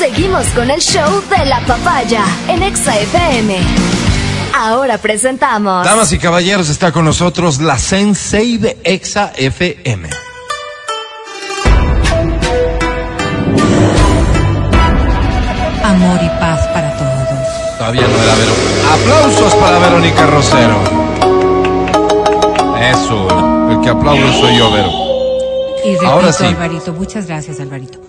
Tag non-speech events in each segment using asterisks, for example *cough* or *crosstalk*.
Seguimos con el show de la papaya en Exa FM. Ahora presentamos. Damas y caballeros, está con nosotros la Sensei de Exa FM. Amor y paz para todos. Todavía no era Vero. Aplausos para Verónica Rosero. Eso, el que aplaude soy yo, Vero. Y repito, Ahora sí. Alvarito, muchas gracias, Alvarito.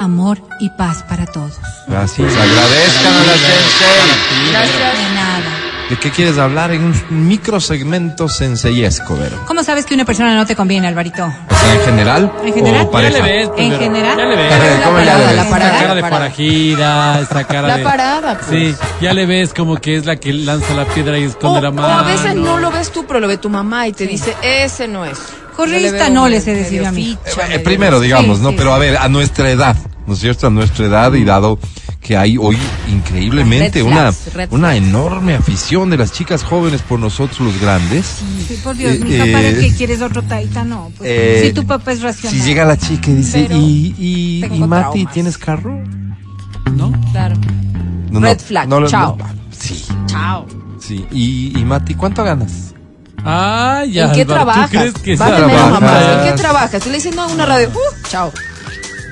Amor y paz para todos. Gracias. Agradezcan a la Sensei. De nada. ¿De qué quieres hablar en un microsegmento senseiesco, Vero? ¿Cómo sabes que una persona no te conviene, Alvarito? O sea, en general. ¿En general? O pareja. Ya le ves, pues, En Vero. general. Ya le ves. Eh, *laughs* ¿Cómo ya le ves? La Esta parada, cara de la parada. forajida, esta cara La de... parada, pues. Sí, ya le ves como que es la que lanza la piedra y O, esconde la o mano. a veces no lo ves tú, pero lo ve tu mamá y te dice, ese no es. Correísta Yo le no he decidido medio a mí. ficha, Eh, medio- primero, digamos, Sí, ¿no? sí, Pero sí. a ver, a nuestra edad, ¿no es cierto? A nuestra edad y dado que hay hoy increíblemente una, flags, una flags. enorme afición de las chicas jóvenes por nosotros los grandes. Sí, por Dios, Eh, mija, eh, ¿para qué quieres otro taita? No, pues Eh, si tu papá es racional. Si llega la chica y dice, Pero ¿y, y, y Mati, traumas. tienes carro? ¿No? Claro. No, Red flag, chao. sí, Chao. sí. Y, y Mati, ¿cuánto ganas? Ah, ya. ¿En qué Álvaro, ¿tú trabajas? crees que Vale trabajas? mamá. ¿En qué trabajas? Y le dicen, no, en una radio. Uh, chao.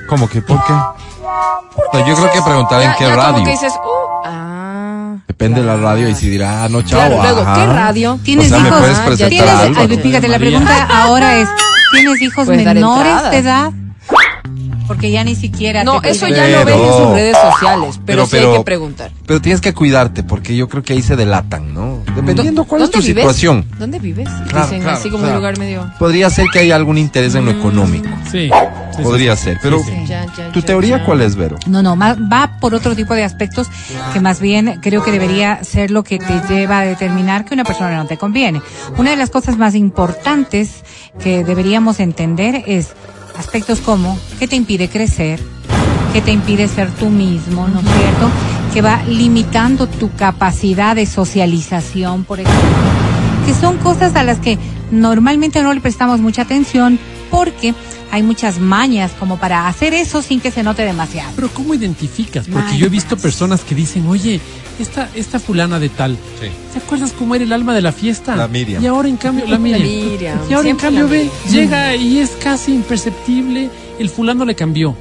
¿Cómo que? ¿Por qué? No, yo creo que preguntar en qué ya radio. Como que dices, uh, ah. Depende de la radio y si dirá, ah, no, chao. Claro, luego, ajá. ¿qué radio? ¿Tienes O sea, ¿me hijos? puedes Ah, ya presentar ¿Tienes, a Álvaro? ay, fíjate, la pregunta ahora es, ¿tienes hijos Puedes dar menores de edad? Porque ya ni siquiera No, te eso ya lo ven en Pero- sus redes sociales, pero, pero- sí hay pero- que preguntar. Pero tienes que cuidarte porque yo creo que ahí se delatan, ¿no? Dependiendo cuál es ¿Dónde tu vives? situación. ¿Dónde vives? Y Claro, dicen claro, así como claro. un lugar medio... Podría ser que haya algún interés en lo económico. Sí. sí, Podría sí. ser. Pero, Sí, sí. Ya, ya, ¿tu ya, teoría cuál es, Vero? No, no, va por otro tipo de aspectos que más bien creo que debería ser lo que te lleva a determinar que una persona no te conviene. Una de las cosas más importantes que deberíamos entender es aspectos como qué te impide crecer, qué te impide ser tú mismo, ¿no es cierto? Que va limitando tu capacidad de socialización, por ejemplo. Que son cosas a las que normalmente no le prestamos mucha atención porque hay muchas mañas como para hacer eso sin que se note demasiado. Pero ¿cómo identificas? Porque Ay, yo he visto personas que dicen, oye, esta, esta fulana de tal, Sí. ¿te acuerdas cómo era el alma de la fiesta? La Miriam. Y ahora en cambio, la Miriam. Miriam, Y ahora en cambio la ve, llega y es casi imperceptible, el fulano le cambió.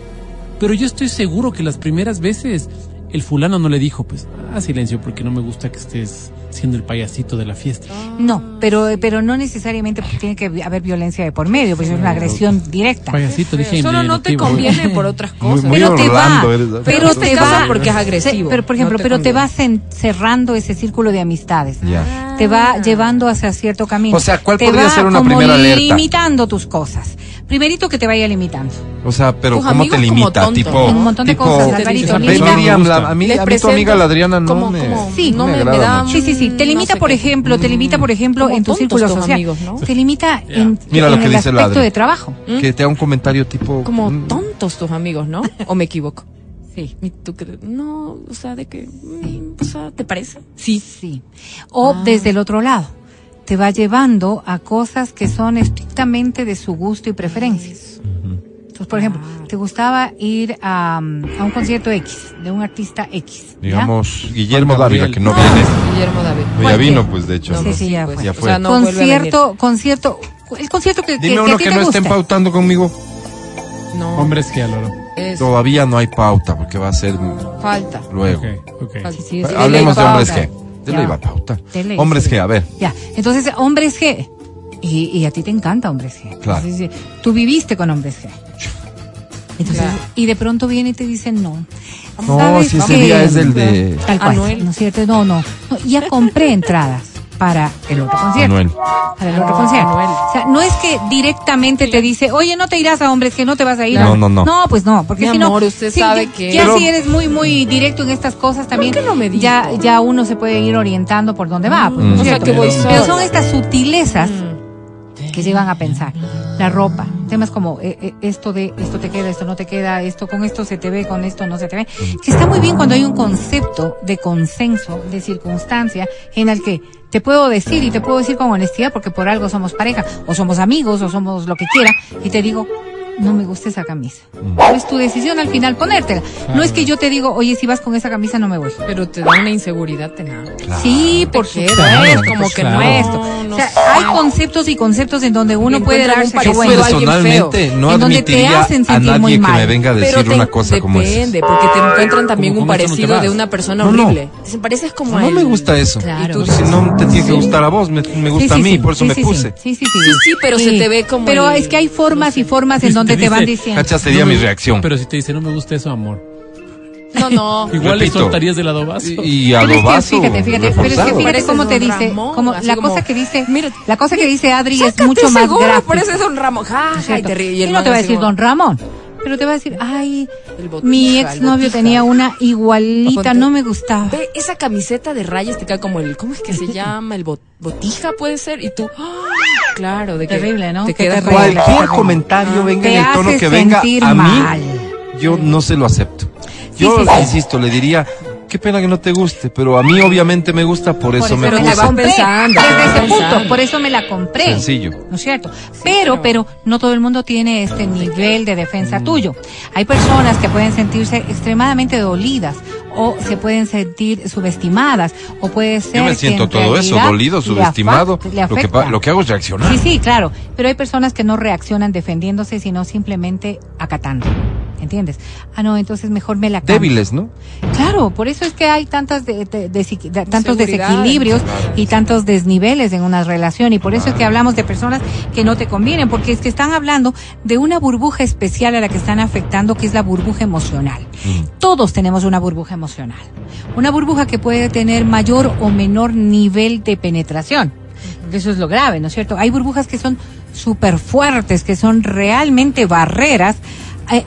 Pero yo estoy seguro que las primeras veces el fulano no le dijo, pues, ah, silencio, porque no me gusta que estés siendo el payasito de la fiesta. No, pero pero no necesariamente porque tiene que haber violencia de por medio, pues es una agresión directa. Payasito, dije Solo no te conviene por *laughs* otras cosas. muy pero te va, pero te va porque es agresivo, se- pero por ejemplo, no pero te vas en- cerrando ese círculo de amistades. Ya. Te va llevando hacia cierto camino. O sea, ¿cuál te podría va ser una como primera alerta? limitando tus cosas. Primerito que te vaya limitando. O sea, pero Tus ¿cómo te como limita? tontos, tipo, ¿no? Un montón de tipo, cosas, Alvarito, Les a mí, a mí tu amiga la Adriana no como- me, como- Sí. no me, me agrada da... mucho. Sí, sí, sí. Te no limita, sé por qué. ejemplo, te limita, por ejemplo, Como en tu círculo social. amigos, ¿no? Te limita Ya. en, Mira lo en que el dice aspecto Adri. de trabajo. Que te da un comentario tipo... Como mm, tontos tus amigos, ¿no? ¿O me equivoco? Sí. ¿Y tú crees? No, o sea, de que... mm, O sea, ¿te parece? Sí. Sí. O Ah. desde el otro lado, te va llevando a cosas que son estrictamente de su gusto y preferencias. Entonces, por ejemplo, te gustaba ir a, a un concierto X, de un artista X. ¿ya? Digamos, Guillermo Dávila, que no, No. viene. Guillermo David. Ya ¿Cuál vino, que? pues, de hecho. No, Sí, sí, ya pues, fue. Ya O fue. sea, no concierto, concierto, el concierto que, que- Dime que a uno ti que te no guste. estén pautando conmigo. No, Hombres que aloro. es Todavía no hay pauta, porque va a ser falta. luego. Ok, ok. falta. Sí, sí, sí, Hablemos de hombres pauta. Ya. a Hombres. G, a ver. Ya, entonces, hombres G. Y, y a ti te encanta hombres G. Claro. Entonces, tú viviste con hombres G. Entonces, Claro. y de pronto viene y te dicen no. No, ¿Sabes si ese qué? día es el de Tal cual, Anuel. ¿no es cierto? No, no, no, Ya compré entradas para el otro concierto. Anuel. Para el otro concierto. O sea, no es que directamente te dice, oye, no te irás a hombres, que no te vas a ir. No, no, no. No, pues no, porque Mi si no. amor, usted sí, sabe ya, que- Ya Pero- si eres muy, muy directo en estas cosas también. qué no me dijo? Ya, ya uno se puede ir orientando por dónde va. pues, ¿no es Mm. O sea, que voy Pero son estas sutilezas Mm. Que llevan a pensar. La ropa, temas como eh, eh, esto de esto te queda, esto no te queda, esto con esto se te ve, con esto no se te ve, que está muy bien cuando hay un concepto de consenso, de circunstancia, en el que te puedo decir y te puedo decir con honestidad porque por algo somos pareja, o somos amigos, o somos lo que quiera, y te digo, no me gusta esa camisa. Mm. Es tu decisión al final ponértela. No es que yo te digo, oye, si vas con esa camisa no me voy. Pero te da una inseguridad tenaz. Sí, por Te queda, supuesto, ¿eh? como Pues que claro. no esto. No, no o sea, hay conceptos y conceptos en donde uno puede darse un que parecido bueno, a alguien Personalmente, no En donde te hacen a sentir muy nadie que mal. me venga a decir Pero te- una cosa como esa. Depende, porque te encuentran también Como un no te parecido de una persona No, no. horrible. Se pareces como a No él. me gusta eso. Claro. Y tú Si dices, no te tiene que ¿sí? gustar a vos, me, me gusta Sí, a sí, mí, sí, por eso sí, me sí, puse. Sí, sí, sí. Sí, sí, pero se te ve como Pero es que hay formas y formas en Si donde te te van dice- diciendo. Cacha, sería mi reacción. Pero si te dice, no me gusta eso, amor. No, no. *laughs* Igual Repito. le soltarías del adobazo. Y a Pero lo es que fíjate, fíjate, pero es que reforzado. fíjate cómo te dice, Ramón, como la como, cosa que dice, mira, la cosa que dice Adri es mucho más gorro, gráfica. Parece Don Ramón. Ja, ja, y te ríes. Y el no te va a decir como, Don Ramón, pero te va a decir, ay, El botija, mi exnovio tenía una igualita, no me gustaba. Ve, esa camiseta de rayas te cae como el, ¿cómo es que se *laughs* llama? El bot- botija puede ser. Y tú, ¡ah! claro, de que Terrible, ¿no? Te terrible. como- Cualquier comentario venga en el tono que venga a mí, mal. yo no se lo acepto. Sí, Yo sí, sí. insisto, le diría, qué pena que no te guste, pero a mí obviamente me gusta, por eso, me te Desde ese punto, por eso me la compré. Sencillo. ¿No es cierto? pero, pero no todo el mundo tiene este nivel de Mm. defensa tuyo. Hay personas que pueden sentirse extremadamente dolidas o se pueden sentir subestimadas o puede ser Yo me siento en todo eso, dolido, le subestimado. Lo que, lo que hago es reaccionar. Sí, sí, claro. Pero hay personas que no reaccionan defendiéndose, sino simplemente acatando. ¿Entiendes? Ah, no, entonces mejor me la cambio. Débiles, ¿no? Claro, por eso es que hay tantas de- de- desi- de- tantos desequilibrios y tantos desniveles en una relación y por eso es que hablamos de personas que no te convienen, porque es que están hablando de una burbuja especial a la que están afectando, que es la burbuja emocional. Todos tenemos una burbuja emocional, una burbuja que puede tener mayor o menor nivel de penetración. Eso es lo grave, ¿no es cierto? Hay burbujas que son súper fuertes, que son realmente barreras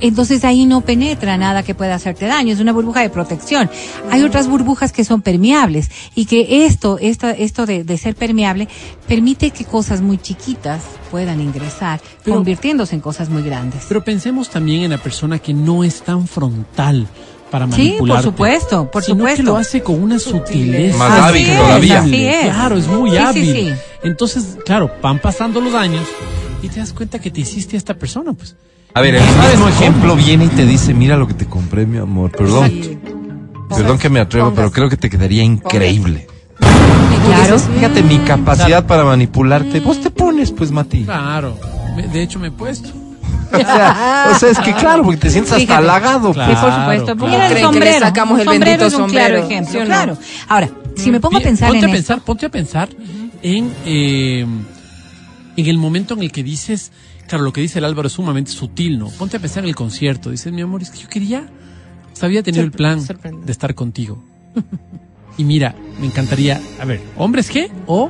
entonces ahí no penetra nada que pueda hacerte daño, es una burbuja de protección. Hay otras burbujas que son permeables y que esto, esto, esto de, de ser permeable permite que cosas muy chiquitas puedan ingresar, Pero- convirtiéndose en cosas muy grandes. Pero pensemos también en la persona que no es tan frontal para Sí, manipular. por supuesto, por sino supuesto. que lo hace con una sutileza. Más Así hábil es, todavía. así es. Claro, es muy Sí, sí, hábil. sí. Entonces, claro, van pasando los años y te das cuenta que te hiciste a esta persona, pues. A ver, el mismo ejemplo viene y te dice, mira lo que te compré, mi amor. Perdón, Sí. perdón que me atrevo, Pongas. pero creo que te quedaría increíble. Claro. Fíjate mi capacidad para manipularte. Vos te pones, pues, Mati. Claro. De hecho, me he puesto. *laughs* O sea, o sea, es que claro, porque te sientes hasta halagado. Claro. Sí, por supuesto. claro. Mira el ¿Creen que le sombrero. sacamos el sombrero bendito es un claro ejemplo, ¿Sí o no? claro. Ahora, si me pongo a pensar ponte en a esto, pensar, ponte a pensar en eh, en el momento en el que dices, claro, lo que dice el Álvaro es sumamente sutil, ¿no? Ponte a pensar en el concierto, dices, mi amor, es que yo quería, hasta había tenido el plan sorprende. de estar contigo. *laughs* y mira, me encantaría, a ver, hombres qué o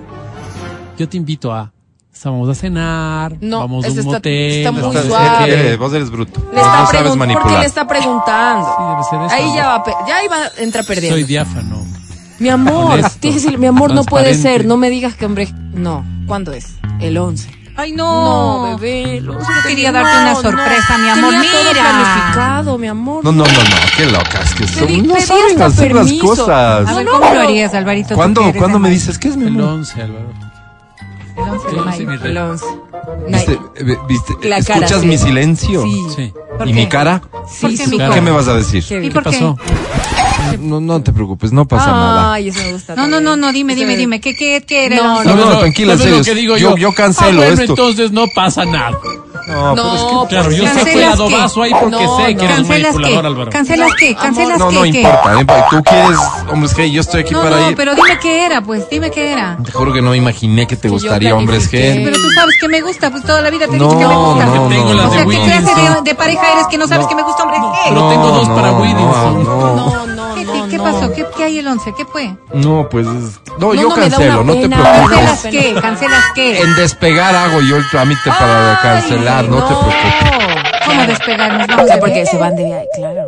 yo te invito a vamos a cenar, No, vamos a un está- motel, está muy suave. qué. Vos eres bruto. Le Vos está no sabes pregun- porque manipular. le está preguntando. Sí, debe ser eso. Ahí ya va, ya iba a entrar perdiendo. Soy diáfano. Mi amor, Honesto, mi amor, no puede ser, no me digas que hombre, no. ¿Cuándo es? El 11. Ay, no. No, bebé, el 11 Yo quería darte una sorpresa, mi amor. Tenía todo planificado, mi amor. No, no, no, no, qué locas que son. No saben hacer las cosas. A ver, No, ¿cómo no, lo harías, Alvarito? ¿Cuándo, ¿cuándo me dices que es mi El amor? 11, Álvaro. El 11 de El 11, mayo. mi rey. El 11. ¿Viste? eh, ¿Viste? La cara, ¿Escuchas sí. mi silencio? Sí. Sí. ¿Por ¿Y qué? mi cara? ¿Por Sí, qué? ¿Qué me vas a decir? Qué ¿Y No, no te preocupes, no pasa nada. Ay, eso me gusta. No, no, no, no, dime, dime, me- dime. ¿Qué, qué, qué era No? No, no, tranquila, en ¿sabes serio. lo que digo yo, yo? yo cancelo Ah, bueno, esto. entonces no pasa nada. No, pero es que- No, Claro, yo pues, el ¿Cancelas adobazo ahí porque No, sé no. que eres un ¿Cancelas qué? manipulador, Álvaro. ¿Cancelas qué? ¿Cancelas no, qué? no qué? importa. ¿eh? Tú quieres, hombres G, yo estoy aquí No, para no, ir. pero dime qué era, pues, dime qué era. Te juro que no me imaginé que te gustaría hombres. G. Pero tú sabes que me gusta, pues toda la vida te he No, dicho que me gusta. no, Tengo no. las o sea, ¿qué clase de, de pareja eres que no sabes que me gusta hombre gay? Pero tengo dos no, para no. No, no, No, no, ¿Qué, no. pasó? ¿Qué, ¿Qué hay el 11? ¿Qué fue? No, pues. es- No, No, yo cancelo, no te preocupes. ¿Cancelas qué? ¿Cancelas qué? En despegar hago yo el trámite para Ay, cancelar, no, te preocupes. ¿Cómo despegarnos? O ¿Vamos de porque viaje? se van de viaje, claro.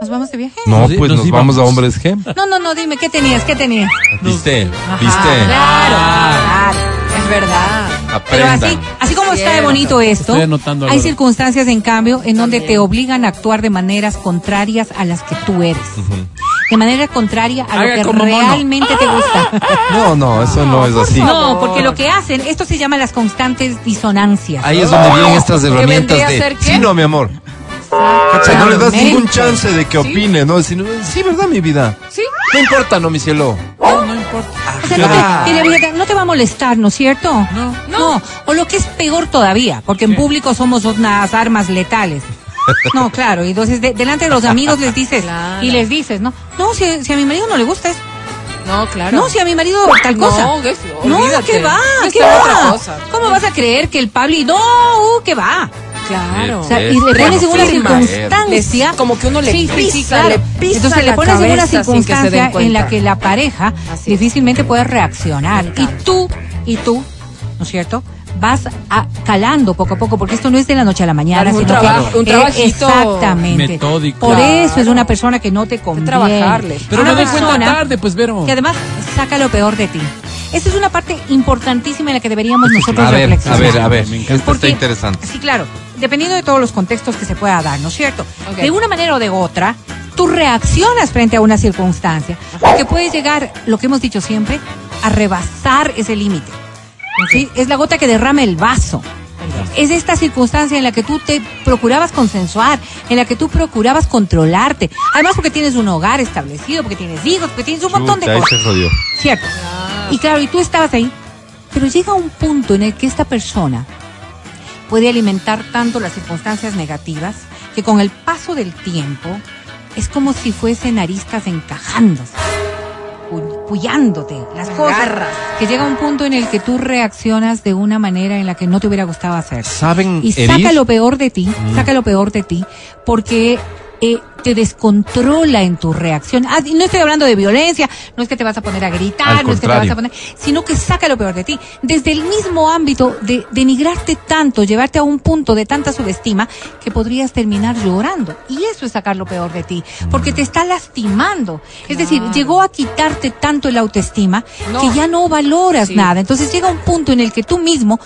¿Nos vamos de viaje? No, Nos- pues nos nos vamos a hombres G. No, no, no, dime, ¿qué tenías? ¿Qué tenías? ¿Viste? Ajá, ¿Viste? Claro, Ah. claro, es verdad. Pero así, así como está de bonito esto, Estoy anotando, hay circunstancias en cambio en donde te obligan a actuar de maneras contrarias a las que tú eres. De manera contraria a lo que mono. realmente te gusta. *laughs* No, no, eso no es así. No, porque lo que hacen, esto se llama las constantes disonancias. Ahí es donde vienen estas ¿Que herramientas de. Sí, no, mi amor. ¿Cachai? No le das ningún chance de que opine, ¿no? Sí, ¿verdad, mi vida? Sí. No importa, no, mi cielo. No, no importa. O sea, no te, no va a molestar, ¿no es cierto? No. No. O lo que es peor todavía, porque en público somos unas armas letales. No, claro, y entonces de- delante de los amigos les dices, Claro. y les dices, ¿no? No, si, si a mi marido no le gusta eso. No, claro. No, si a mi marido tal cosa. No, que- No. ¿qué va? ¿Qué va? otra cosa. ¿Cómo vas a creer que el Pablo y no, uh, ¿qué va? Claro. O sea, y le pones en una circunstancia. Como que uno le Sí, pisa, claro. le pisa Entonces le pones en una que circunstancia en la que la pareja Así difícilmente puede reaccionar. Y tú, y tú, ¿no es cierto? Vas a, calando poco a poco, porque esto no es de la noche a la mañana, Claro, un sino trabajo- que un eh, trabajito exactamente. metódico. Por eso es una persona que no te conviene. trabajarle. Pero una cuenta persona tarde, pues, Vero. que además saca lo peor de ti. Esa es una parte importantísima en la que deberíamos nosotros A ver, a reflexionar. ver, a ver. Me encanta. está Porque- interesante. Sí, claro. Dependiendo de todos los contextos que se pueda dar, ¿no es cierto? De una manera o de otra, tú reaccionas frente a una circunstancia, porque puedes llegar, lo que hemos dicho siempre, a rebasar ese límite. ¿Sí? Es la gota que derrama el vaso. Es esta circunstancia en la que tú te procurabas consensuar, en la que tú procurabas controlarte. Además porque tienes un hogar establecido, porque tienes hijos, porque tienes un montón de Chuta, cosas. Cierto. Y claro, y tú estabas ahí. Pero llega un punto en el que esta persona puede alimentar tanto las circunstancias negativas que con el paso del tiempo es como si fuesen aristas encajándose, puyándote las cosas. Agarras. Que llega un punto en el que tú reaccionas de una manera en la que no te hubiera gustado hacer. ¿Saben Y herir? saca lo peor de ti, saca lo peor de ti, porque eh, te descontrola en tu reacción. Ah, no estoy hablando de violencia, no es que te vas a poner a gritar, no es que te vas a poner, sino que saca lo peor de ti. Desde el mismo ámbito de denigrarte tanto, llevarte a un punto de tanta subestima que podrías terminar llorando. Y eso es sacar lo peor de ti, porque te está lastimando. Es decir, llegó a quitarte tanto el autoestima No. que ya no valoras Sí. nada. Entonces llega un punto en el que tú mismo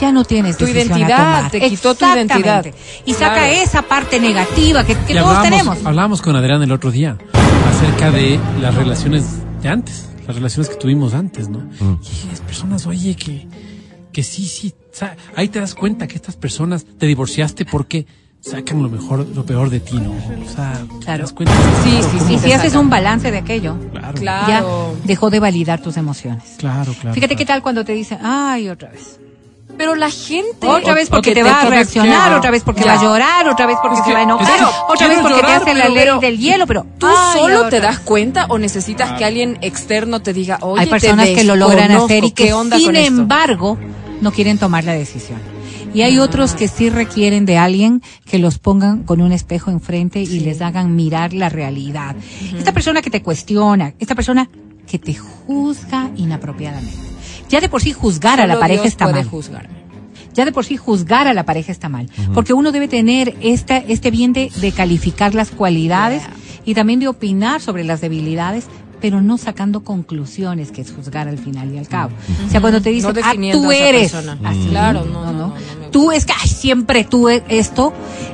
ya no tienes Tu decisión a identidad, tomar. te quitó tu Exactamente. identidad. Y saca Claro. esa parte negativa que, que Y todos tenemos. hablábamos con Adrián el otro día acerca de las relaciones de antes, las relaciones que tuvimos antes, ¿no? Y las personas, oye, que, que sí, sí, sa- ahí te das cuenta que estas personas te divorciaste porque sacan lo mejor, lo peor de ti, ¿no? O sea, te Claro. das cuenta. Sí, sí, sí. Y te si haces un balance de aquello, Claro, Claro. ya dejó de validar tus emociones. claro, claro. Fíjate qué tal cuando te dicen, ay, otra vez. Pero la gente. Otra vez porque te va a reaccionar, otra vez porque Ya. va a llorar, otra vez porque Es se va a enojar, es que otra vez porque llorar, te hace la ley pero del hielo, pero ¿Tú ay, solo te das cuenta o necesitas que alguien externo te diga, oye, Hay personas te que lo logran hacer y que ¿qué onda sin embargo no quieren tomar la decisión. Y hay otros que sí requieren de alguien que los pongan con un espejo enfrente y les hagan mirar la realidad. Esta persona que te cuestiona, esta persona que te juzga inapropiadamente. Ya de por sí juzgar a la pareja Dios está puede mal. juzgar. Ya de por sí juzgar a la pareja está mal. Porque uno debe tener esta, este bien de, de calificar las cualidades y también de opinar sobre las debilidades, pero no sacando conclusiones, que es juzgar al final y al cabo. O sea, cuando te dicen, No ah, tú eres. así, Claro, no, no, no, no me Tú es que, ay, siempre tú e- esto.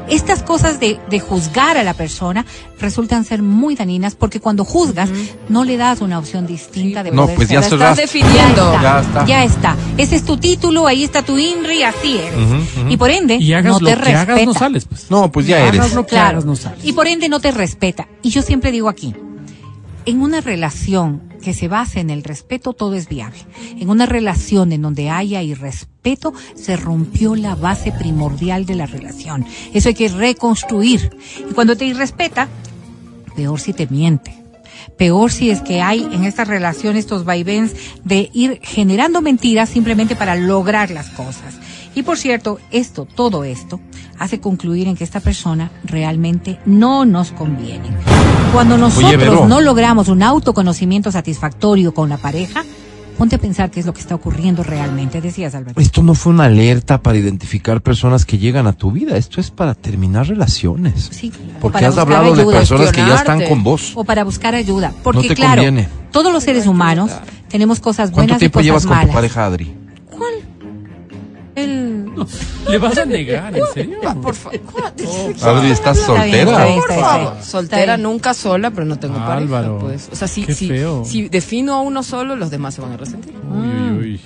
Estas cosas de, de juzgar a la persona resultan ser muy dañinas porque cuando juzgas no le das una opción distinta de No, poder pues ser. ya estás definiendo. Ya está, Ya está. ya está. Ese es tu título, ahí está tu INRI, así eres. Y por ende, Y hagas no lo te que respeta. hagas, no sales, pues. No, pues ya Hagas eres. lo que Claro. hagas, no sales. Y por ende no te respeta. Y yo siempre digo aquí, en una relación que se base en el respeto, todo es viable. En una relación en donde haya irrespeto, se rompió la base primordial de la relación. Eso hay que reconstruir. Y cuando te irrespeta, peor si te miente. Peor si es que hay en esta relación estos vaivenes de ir generando mentiras simplemente para lograr las cosas. Y por cierto, esto, todo esto, hace concluir en que esta persona realmente no nos conviene. Cuando nosotros no logramos un autoconocimiento satisfactorio con la pareja, ponte a pensar qué es lo que está ocurriendo realmente, decías Alberto. Esto no fue una alerta para identificar personas que llegan a tu vida. Esto es para terminar relaciones. Sí, Porque para has hablado de personas que ya están con vos. o para buscar ayuda. Porque No te claro, conviene. todos los seres humanos tenemos cosas ¿Cuánto buenas y tiempo cosas llevas con tu malas. pareja, Adri? *laughs* ¿Le vas a negar, en serio? Por favor. Adri, ¿estás Está bien, está soltera? Por favor. Soltera nunca sola, pero no tengo Álvaro, pareja, pues. O sea, si, qué si, feo. si defino a uno solo, los demás se van a resentir. Uy, uy, uy.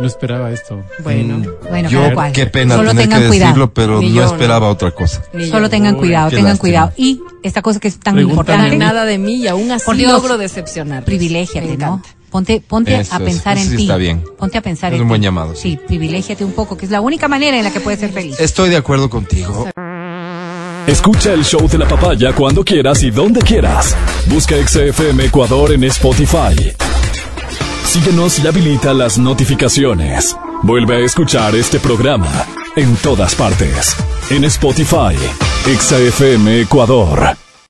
No esperaba esto. Bueno, Bueno, Yo, cada cual. qué pena Solo tener que tengan cuidado. decirlo, pero Ni no yo, ¿no? esperaba otra cosa. ni yo. Solo tengan Uy, cuidado, qué tengan lástima. cuidado. Y esta cosa que es tan Pregúntame. importante, nada de mí y aún así Por Dios. logro decepcionar. privilégiate, Me ¿no? encanta. Ponte, ponte Eso, a eso, pensar eso en sí ti. está bien. Ponte a pensar Es en un ti. buen llamado, sí. Sí, privilégiate un poco, que es la única manera en la que puedes ser feliz. Estoy de acuerdo contigo. Escucha el show de la papaya cuando quieras y donde quieras. Busca XFM Ecuador en Spotify. Síguenos y habilita las notificaciones. Vuelve a escuchar este programa en todas partes. En Spotify. XFM Ecuador.